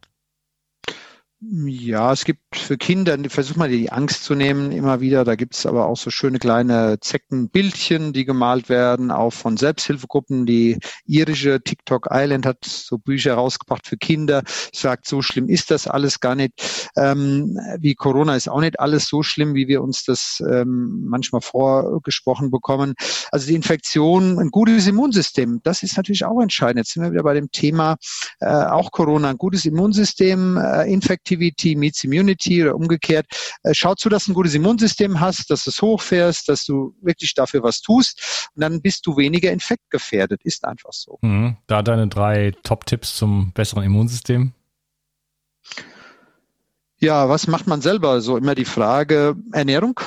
Ja, es gibt für Kinder, versuch mal die Angst zu nehmen, immer wieder. Da gibt's aber auch so schöne kleine Zeckenbildchen, die gemalt werden, auch von Selbsthilfegruppen. Die irische TikTok Island hat so Bücher rausgebracht für Kinder, sagt, so schlimm ist das alles gar nicht. Ähm, wie Corona ist auch nicht alles so schlimm, wie wir uns das ähm, manchmal vorgesprochen bekommen. Also die Infektion, ein gutes Immunsystem, das ist natürlich auch entscheidend. Jetzt sind wir wieder bei dem Thema, äh, auch Corona, ein gutes Immunsystem, äh, Infektion Activity meets Immunity oder umgekehrt. Äh, schau zu, dass du ein gutes Immunsystem hast, dass du es hochfährst, dass du wirklich dafür was tust und dann bist du weniger infektgefährdet. Ist einfach so. Mhm. Da deine drei Top-Tipps zum besseren Immunsystem. Ja, was macht man selber? So immer die Frage Ernährung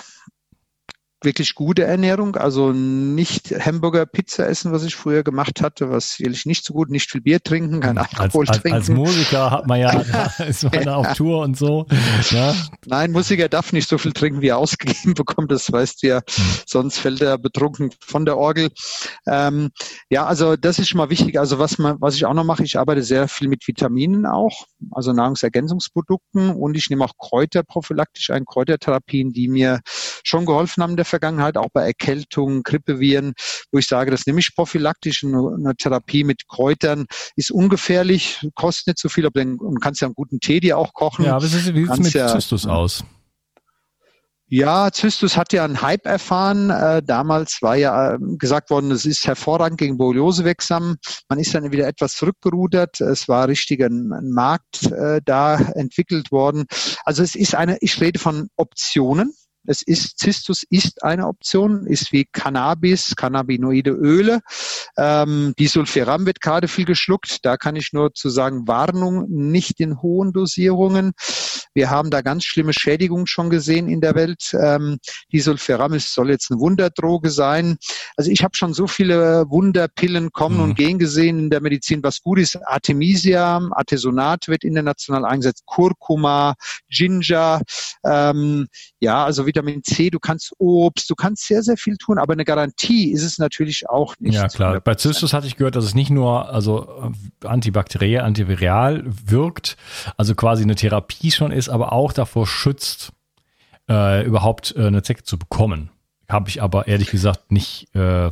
wirklich gute Ernährung, also nicht Hamburger, Pizza essen, was ich früher gemacht hatte, was ehrlich nicht so gut, nicht viel Bier trinken, kein Alkohol als, trinken. Als Musiker hat man ja, [laughs] ist man ja. auf Tour und so. Ja. Nein, Musiker darf nicht so viel trinken, wie er ausgegeben [laughs] bekommt, das weißt du ja, hm. sonst fällt er betrunken von der Orgel. Ähm, ja, also das ist schon mal wichtig. Also was man, was ich auch noch mache, ich arbeite sehr viel mit Vitaminen auch, also Nahrungsergänzungsprodukten und ich nehme auch Kräuter prophylaktisch ein, Kräutertherapien, die mir schon geholfen haben in der Vergangenheit, auch bei Erkältungen, Grippeviren, wo ich sage, das nehme ich prophylaktisch. Eine Therapie mit Kräutern ist ungefährlich, kostet nicht so viel, aber dann kannst ja einen guten Tee dir auch kochen. Ja, aber wie sieht es mit ja, Zystus aus? Ja, Zystus hat ja einen Hype erfahren. Äh, damals war ja äh, gesagt worden, es ist hervorragend gegen Borreliose wirksam. Man ist dann wieder etwas zurückgerudert. Es war richtig ein, ein Markt äh, da entwickelt worden. Also es ist eine, ich rede von Optionen. Es ist, Zistus ist eine Option, ist wie Cannabis, Cannabinoide Öle. Ähm, Disulfiram wird gerade viel geschluckt. Da kann ich nur zu sagen, Warnung, nicht in hohen Dosierungen. Wir haben da ganz schlimme Schädigungen schon gesehen in der Welt. Ähm, Disulfiram ist, soll jetzt eine Wunderdroge sein. Also ich habe schon so viele Wunderpillen kommen mhm. und gehen gesehen in der Medizin, was gut ist. Artemisia, Artesonat wird international eingesetzt, Kurkuma, Ginger. Ähm, ja, also Vitamin C, du kannst Obst, du kannst sehr, sehr viel tun, aber eine Garantie ist es natürlich auch nicht. Ja, klar. 100%. Bei Zystus hatte ich gehört, dass es nicht nur also antibakteriell, antiviral wirkt, also quasi eine Therapie schon ist, aber auch davor schützt, äh, überhaupt äh, eine Zecke zu bekommen. Habe ich aber ehrlich gesagt nicht äh,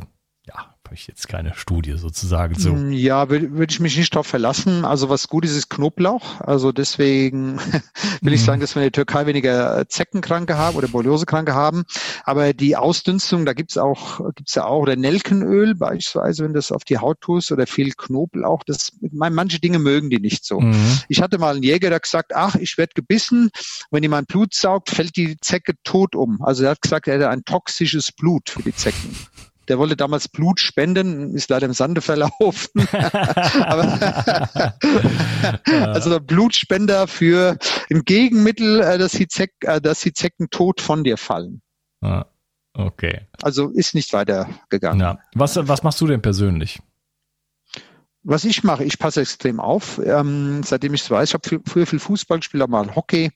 habe ich jetzt keine Studie sozusagen so. Mm, ja, würde würd ich mich nicht darauf verlassen. Also was gut ist, ist Knoblauch. Also deswegen [laughs] will mhm. ich sagen, dass wir in der Türkei weniger Zeckenkranke haben oder Borreliose-Kranke haben. Aber die Ausdünstung, da gibt's auch, gibt's ja auch, oder Nelkenöl beispielsweise, wenn du das auf die Haut tust oder viel Knoblauch. Das, manche Dinge mögen die nicht so. Mhm. Ich hatte mal einen Jäger, der gesagt, ach, ich werde gebissen. Wenn jemand Blut saugt, fällt die Zecke tot um. Also er hat gesagt, er hätte ein toxisches Blut für die Zecken Der wollte damals Blut spenden, ist leider im Sande verlaufen. [laughs] Aber, also Blutspender für ein Gegenmittel, äh, dass die, Zeck, äh, dass die Zecken tot von dir fallen. Ah, okay. Also ist nicht weitergegangen. Ja. Was, was machst du denn persönlich? Was ich mache, ich passe extrem auf. Ähm, seitdem ich es weiß, ich habe früher viel Fußball gespielt, mal Hockey.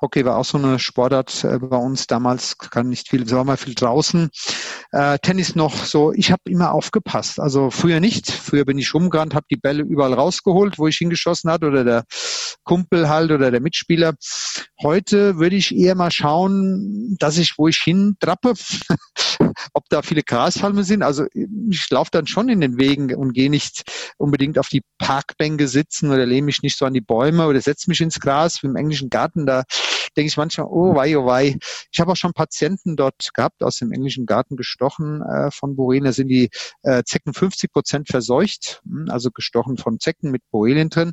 Hockey war auch so eine Sportart äh, bei uns damals, kann nicht viel, war mal viel draußen. Äh, Tennis noch so, ich habe immer aufgepasst. Also früher nicht. Früher bin ich rumgerannt, habe die Bälle überall rausgeholt, wo ich hingeschossen hat oder der Kumpel halt oder der Mitspieler. Heute würde ich eher mal schauen, dass ich, wo ich hin trappe, [laughs] ob da viele Grashalme sind. Also ich laufe dann schon in den Wegen und gehe nicht unbedingt auf die Parkbänke sitzen oder lehne mich nicht so an die Bäume oder setze mich ins Gras. Im englischen Garten, da denke ich manchmal, oh wei, oh wei. Ich habe auch schon Patienten dort gehabt, aus dem englischen Garten gestochen äh, von Borrelien. Da sind die äh, Zecken 50 Prozent verseucht, hm, also gestochen von Zecken mit Borrelien drin.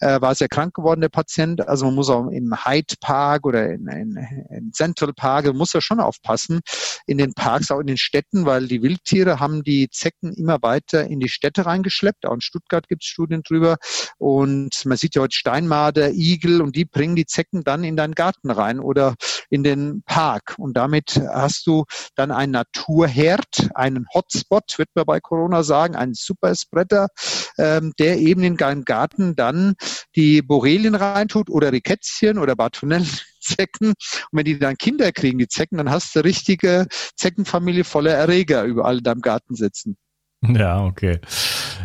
Äh, war sehr krank geworden, der Patient. Also man muss auch im Hyde Park oder in, in, in Central Park, muss er schon aufpassen, in den Parks, auch in den Städten, weil die Wildtiere haben die Zecken immer weiter in die Städte reingeschleppt. Auch in Stuttgart gibt es Studien drüber. Und man sieht ja heute Steinmarder, Igel und die bringen die Zecken dann in deinen Garten Garten rein oder in den Park. Und damit hast du dann einen Naturherd, einen Hotspot, wird man bei Corona sagen, einen Superspreader, ähm, der eben in deinem Garten dann die Borrelien reintut oder Rikätzchen oder Bartonellen. Zecken. Und wenn die dann Kinder kriegen, die Zecken, dann hast du richtige Zeckenfamilie voller Erreger überall in deinem Garten sitzen. Ja, okay.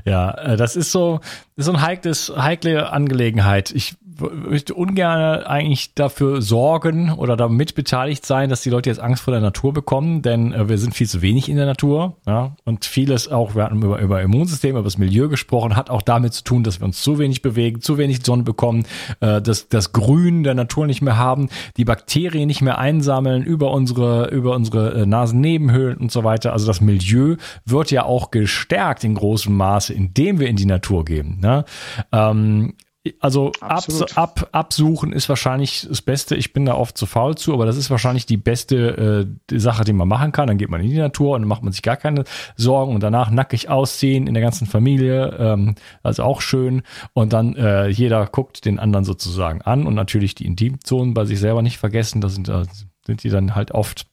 Ja, äh, das ist so, ist so ein heikles, heikle Angelegenheit. Ich möchte ungern eigentlich dafür sorgen oder damit beteiligt sein, dass die Leute jetzt Angst vor der Natur bekommen, denn äh, wir sind viel zu wenig in der Natur. Ja? Und vieles auch, wir hatten über, über Immunsystem, über das Milieu gesprochen, hat auch damit zu tun, dass wir uns zu wenig bewegen, zu wenig Sonne bekommen, äh, das, das Grün der Natur nicht mehr haben, die Bakterien nicht mehr einsammeln über unsere, über unsere äh, Nasennebenhöhlen und so weiter. Also das Milieu wird ja auch gestärkt in großem Maße, indem wir in die Natur gehen. Ne? Ähm, also ab, ab, absuchen ist wahrscheinlich das Beste. Ich bin da oft zu faul zu, aber das ist wahrscheinlich die beste äh, die Sache, die man machen kann. Dann geht man in die Natur und dann macht man sich gar keine Sorgen und danach nackig ausziehen in der ganzen Familie. Ähm, also auch schön. Und dann äh, jeder guckt den anderen sozusagen an und natürlich die Intimzonen bei sich selber nicht vergessen. Da sind, da sind die dann halt oft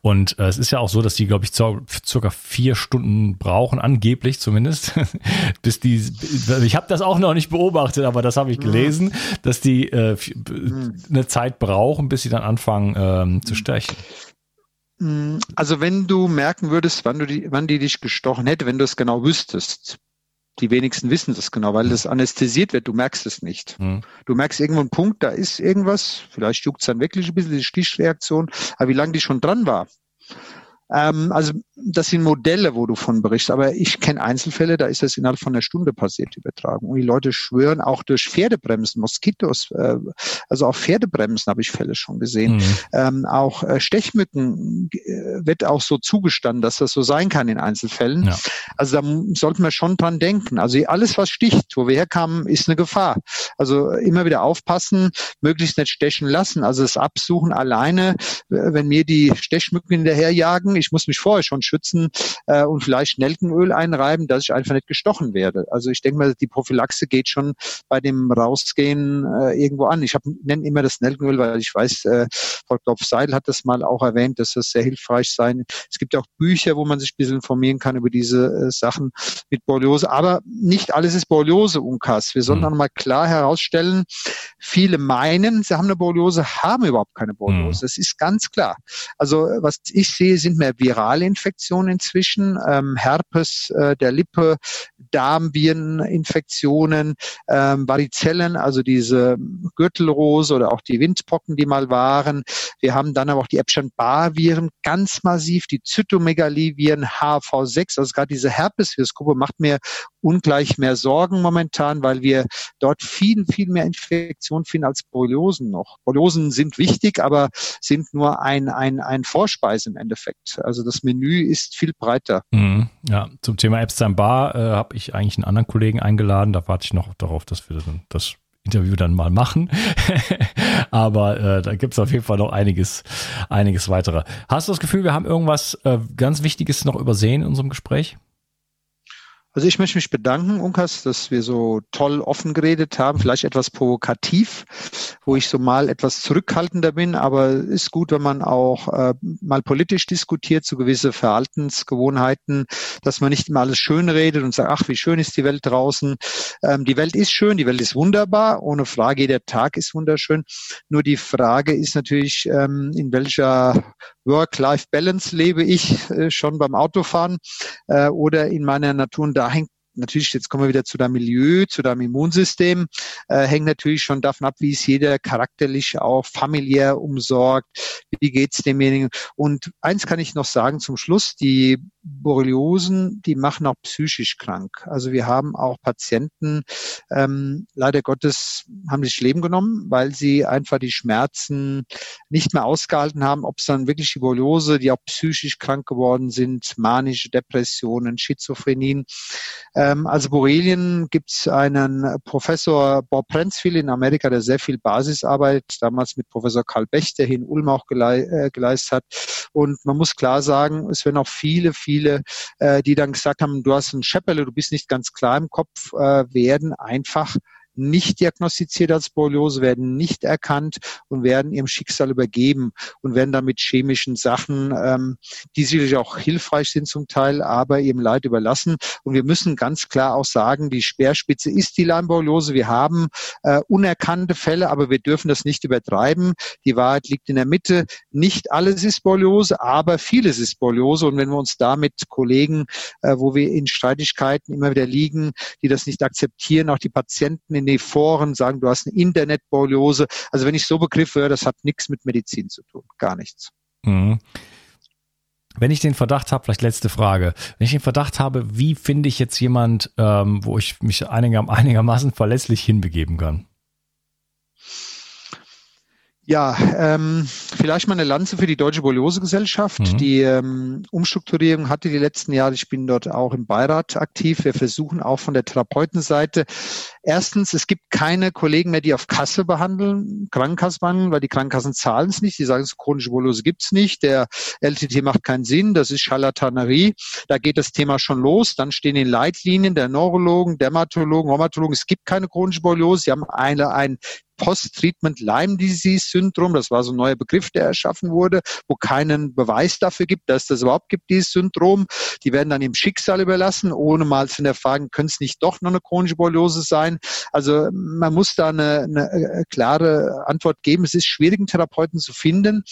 und äh, es ist ja auch so, dass die, glaube ich, circa vier Stunden brauchen, angeblich zumindest, [laughs] bis die. Ich habe das auch noch nicht beobachtet, aber das habe ich gelesen, dass die äh, eine Zeit brauchen, bis sie dann anfangen ähm, zu stechen. Also wenn du merken würdest, wann du die, wann die dich gestochen hätte, wenn du es genau wüsstest, die wenigsten wissen das genau, weil das anästhesiert wird. Du merkst es nicht. Mhm. Du merkst irgendwo einen Punkt, da ist irgendwas. Vielleicht juckt es dann wirklich ein bisschen, die Stichreaktion. Aber wie lange die schon dran war, ähm, also das sind Modelle, wo du von berichtest, aber ich kenne Einzelfälle, da ist das innerhalb von einer Stunde passiert, die Übertragung. Und die Leute schwören auch durch Pferdebremsen, Moskitos, äh, also auch Pferdebremsen habe ich Fälle schon gesehen. Mhm. Ähm, auch äh, Stechmücken äh, wird auch so zugestanden, dass das so sein kann in Einzelfällen. Ja. Also da sollten wir schon dran denken. Also alles, was sticht, wo wir herkamen, ist eine Gefahr. Also immer wieder aufpassen, möglichst nicht stechen lassen. Also das Absuchen alleine, wenn mir die Stechmücken hinterherjagen, ich muss mich vorher schon schützen äh, und vielleicht Nelkenöl einreiben, dass ich einfach nicht gestochen werde. Also ich denke mal, die Prophylaxe geht schon bei dem Rausgehen äh, irgendwo an. Ich nenne immer das Nelkenöl, weil ich weiß, äh, Frau Klopf-Seidel hat das mal auch erwähnt, dass das sehr hilfreich sein. Es gibt auch Bücher, wo man sich ein bisschen informieren kann über diese äh, Sachen mit Borreliose. Aber nicht alles ist Borreliose, Unkas. Wir sollen mhm. auch mal klar herausstellen, viele meinen, sie haben eine Borreliose, haben überhaupt keine Borreliose. Mhm. Das ist ganz klar. Also was ich sehe, sind mehr virale Infektionen inzwischen, ähm, Herpes äh, der Lippe, Darmvireninfektionen, ähm, Varizellen, also diese Gürtelrose oder auch die Windpocken, die mal waren. Wir haben dann aber auch die Epstein-Barr-Viren ganz massiv, die Zytomegalie-Viren, HV6, also gerade diese Herpesvirusgruppe macht mir ungleich mehr Sorgen momentan, weil wir dort viel, viel mehr Infektionen finden als Borreliosen noch. Borreliosen sind wichtig, aber sind nur ein, ein, ein Vorspeis im Endeffekt. Also das Menü ist viel breiter. Mhm. Ja, zum Thema Epstein-Barr äh, habe ich eigentlich einen anderen Kollegen eingeladen. Da warte ich noch darauf, dass wir das, Interview dann mal machen. [laughs] Aber äh, da gibt's auf jeden Fall noch einiges, einiges weitere. Hast du das Gefühl, wir haben irgendwas äh, ganz Wichtiges noch übersehen in unserem Gespräch? Also ich möchte mich bedanken, Unkas, dass wir so toll offen geredet haben, vielleicht etwas provokativ, wo ich so mal etwas zurückhaltender bin, aber ist gut, wenn man auch äh, mal politisch diskutiert, so gewisse Verhaltensgewohnheiten, dass man nicht immer alles schön redet und sagt, ach, wie schön ist die Welt draußen. Ähm, die Welt ist schön, die Welt ist wunderbar, ohne Frage, jeder Tag ist wunderschön. Nur die Frage ist natürlich, ähm, in welcher Work-Life-Balance lebe ich äh, schon beim Autofahren äh, oder in meiner Natur. Und da hängt natürlich, jetzt kommen wir wieder zu deinem Milieu, zu deinem Immunsystem, äh, hängt natürlich schon davon ab, wie ist jeder charakterlich auch familiär umsorgt, wie geht's demjenigen. Und eins kann ich noch sagen zum Schluss, die Borreliosen, die machen auch psychisch krank. Also wir haben auch Patienten, ähm, leider Gottes haben sich Leben genommen, weil sie einfach die Schmerzen nicht mehr ausgehalten haben, ob es dann wirklich die Borreliose, die auch psychisch krank geworden sind, manische Depressionen, Schizophrenien. Ähm, also Borrelien gibt es einen Professor Bob Prenzfield in Amerika, der sehr viel Basisarbeit damals mit Professor Karl Bech, der hier in Ulm auch äh, geleistet hat. Und man muss klar sagen, es werden auch viele, viele, äh, die dann gesagt haben, du hast ein Schepperle, du bist nicht ganz klar im Kopf, äh, werden einfach nicht diagnostiziert als Borreliose, werden nicht erkannt und werden ihrem Schicksal übergeben und werden damit chemischen Sachen, ähm, die sicherlich auch hilfreich sind zum Teil, aber ihrem Leid überlassen. Und wir müssen ganz klar auch sagen, die Speerspitze ist die Lyme-Borreliose. Wir haben äh, unerkannte Fälle, aber wir dürfen das nicht übertreiben. Die Wahrheit liegt in der Mitte. Nicht alles ist Borreliose, aber vieles ist Borreliose. Und wenn wir uns da mit Kollegen, äh, wo wir in Streitigkeiten immer wieder liegen, die das nicht akzeptieren, auch die Patienten in die Foren sagen, du hast eine Internetborreliose. Also wenn ich so Begriffe höre, das hat nichts mit Medizin zu tun, gar nichts. Mhm. Wenn ich den Verdacht habe, vielleicht letzte Frage, wenn ich den Verdacht habe, wie finde ich jetzt jemand, ähm, wo ich mich einigermaßen verlässlich hinbegeben kann? Ja, ähm, vielleicht mal eine Lanze für die Deutsche Borreliose-Gesellschaft. Mhm. Die ähm, Umstrukturierung hatte die letzten Jahre, ich bin dort auch im Beirat aktiv. Wir versuchen auch von der Therapeutenseite. Erstens, es gibt keine Kollegen mehr, die auf Kasse behandeln, Krankenkasse behandeln, weil die Krankenkassen zahlen es nicht. Die sagen, so chronische Borreliose gibt's nicht. Der LTT macht keinen Sinn. Das ist Charlatanerie. Da geht das Thema schon los. Dann stehen in Leitlinien der Neurologen, Dermatologen, Rheumatologen, es gibt keine chronische Borreliose. Sie haben eine, ein Post-Treatment Lyme Disease Syndrom. Das war so ein neuer Begriff, der erschaffen wurde, wo keinen Beweis dafür gibt, dass das überhaupt gibt, dieses Syndrom. Die werden dann im Schicksal überlassen, ohne mal zu erfragen, könnte es nicht doch noch eine chronische Borreliose sein? Also man muss da eine, eine äh, klare Antwort geben. Es ist schwierig, einen Therapeuten zu finden.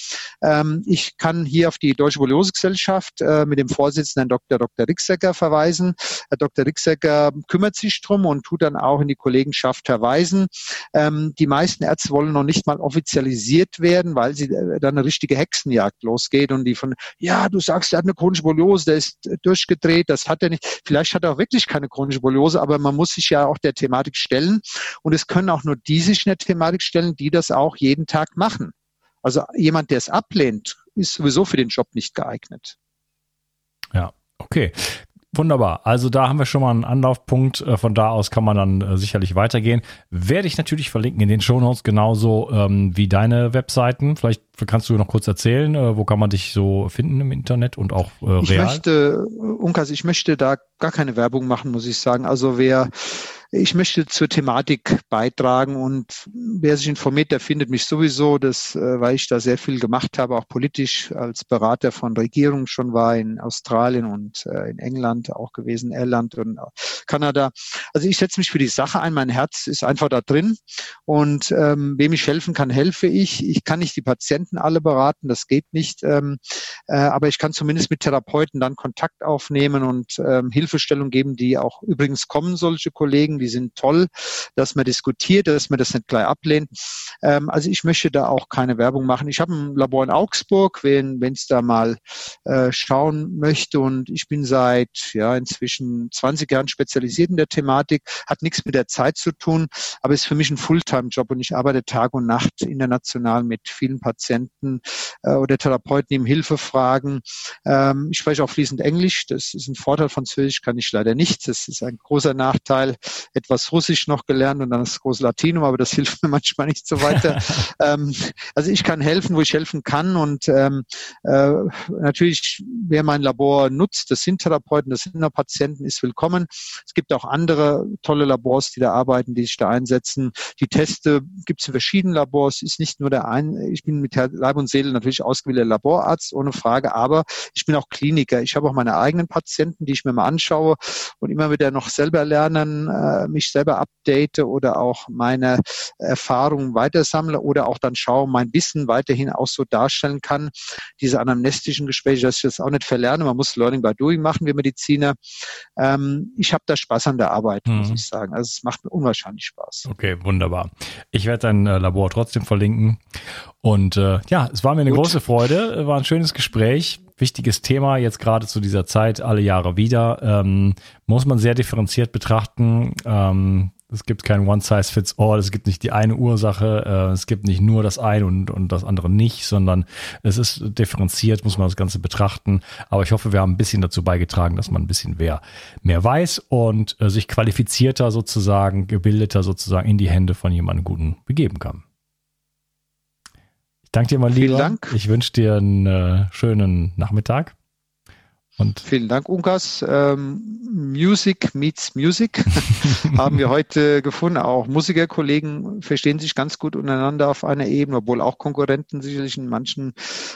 Ähm, ich kann hier auf die Deutsche Borreliose-Gesellschaft äh, mit dem Vorsitzenden Dr. Dr. Rixecker verweisen. Herr Dr. Rixecker kümmert sich drum und tut dann auch in die Kollegenschaft verweisen. Ähm, die meisten Ärzte wollen noch nicht mal offizialisiert werden, weil sie äh, dann eine richtige Hexenjagd losgeht und die von, ja, du sagst, er hat eine chronische Borreliose, der ist durchgedreht, das hat er nicht. Vielleicht hat er auch wirklich keine chronische Borreliose, aber man muss sich ja auch der Thematik stellen. Und es können auch nur die sich in der Thematik stellen, die das auch jeden Tag machen. Also jemand, der es ablehnt, ist sowieso für den Job nicht geeignet. Ja, okay. Wunderbar. Also da haben wir schon mal einen Anlaufpunkt. Äh, von da aus kann man dann äh, sicherlich weitergehen. Werde ich natürlich verlinken in den Shownotes, genauso ähm, wie deine Webseiten. Vielleicht kannst du noch kurz erzählen, äh, wo kann man dich so finden im Internet und auch äh, real? Ich möchte, Unkas, ich möchte da gar keine Werbung machen, muss ich sagen. Also wer ich möchte zur Thematik beitragen und wer sich informiert, der findet mich sowieso, das, äh, weil ich da sehr viel gemacht habe, auch politisch als Berater von Regierungen schon war in Australien und äh, in England auch gewesen, Irland und Kanada. Also ich setze mich für die Sache ein, mein Herz ist einfach da drin. Und ähm, wem ich helfen kann, helfe ich. Ich kann nicht die Patienten alle beraten, das geht nicht, ähm, äh, aber ich kann zumindest mit Therapeuten dann Kontakt aufnehmen und ähm, Hilfestellung geben, die auch übrigens kommen, solche Kollegen, die sind toll, dass man diskutiert, dass man das nicht gleich ablehnt. Ähm, also ich möchte da auch keine Werbung machen. Ich habe ein Labor in Augsburg, wenn es da mal äh, schauen möchte und ich bin seit ja inzwischen 20 Jahren spezialisiert in der Thematik, hat nichts mit der Zeit zu tun, aber ist für mich ein Fulltime-Job und ich arbeite Tag und Nacht international mit vielen Patienten äh, oder Therapeuten, die ihm Hilfe fragen. Ähm, ich spreche auch fließend Englisch, das ist ein Vorteil, Französisch kann ich leider nicht, das ist ein großer Nachteil etwas Russisch noch gelernt und dann das große Latinum, aber das [laughs] hilft mir manchmal nicht so weiter. [laughs] ähm, also ich kann helfen, wo ich helfen kann und ähm, äh, natürlich, wer mein Labor nutzt, das sind Therapeuten, das sind Patienten, ist willkommen. Es gibt auch andere tolle Labors, die da arbeiten, die sich da einsetzen. Die Teste gibt es in verschiedenen Labors, ist nicht nur der ein, ich bin mit Leib und Seele natürlich ausgebildeter Laborarzt, ohne Frage, aber ich bin auch Kliniker. Ich habe auch meine eigenen Patienten, die ich mir mal anschaue und immer wieder noch selber lernen, äh, mich selber update oder auch meine Erfahrungen weitersammle oder auch dann schaue, mein Wissen weiterhin auch so darstellen kann. Diese anamnestischen Gespräche, dass ich das auch nicht verlerne. Man muss Learning by Doing machen, wir Mediziner. Ähm, ich habe da Spaß an der Arbeit, mhm. muss ich sagen. Also es macht mir unwahrscheinlich Spaß. Okay, wunderbar. Ich werde dein äh, Labor trotzdem verlinken. Und äh, ja, es war mir eine Gut. große Freude, war ein schönes Gespräch. Wichtiges Thema jetzt gerade zu dieser Zeit, alle Jahre wieder. Ähm, muss man sehr differenziert betrachten. Ähm, es gibt kein One-Size-Fits-All, es gibt nicht die eine Ursache, äh, es gibt nicht nur das eine und, und das andere nicht, sondern es ist differenziert, muss man das Ganze betrachten. Aber ich hoffe, wir haben ein bisschen dazu beigetragen, dass man ein bisschen mehr, mehr weiß und äh, sich qualifizierter sozusagen, gebildeter sozusagen in die Hände von jemandem Guten begeben kann. Danke dir mal lieber. Vielen Dank. Ich wünsche dir einen äh, schönen Nachmittag. Und Vielen Dank, Unkas. Ähm, Music meets Music [laughs] haben wir heute gefunden. Auch Musikerkollegen verstehen sich ganz gut untereinander auf einer Ebene, obwohl auch Konkurrenten sicherlich in manchen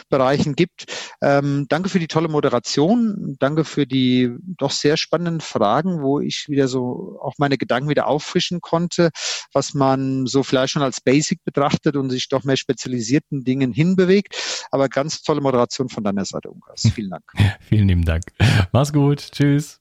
Bereichen gibt. Ähm, danke für die tolle Moderation. Danke für die doch sehr spannenden Fragen, wo ich wieder so auch meine Gedanken wieder auffrischen konnte, was man so vielleicht schon als Basic betrachtet und sich doch mehr spezialisierten Dingen hinbewegt. Aber ganz tolle Moderation von deiner Seite, Unkas. Vielen Dank. [laughs] Vielen lieben Dank. Mach's gut. Tschüss.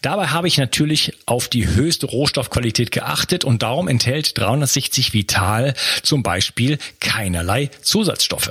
Dabei habe ich natürlich auf die höchste Rohstoffqualität geachtet und darum enthält 360 Vital zum Beispiel keinerlei Zusatzstoffe.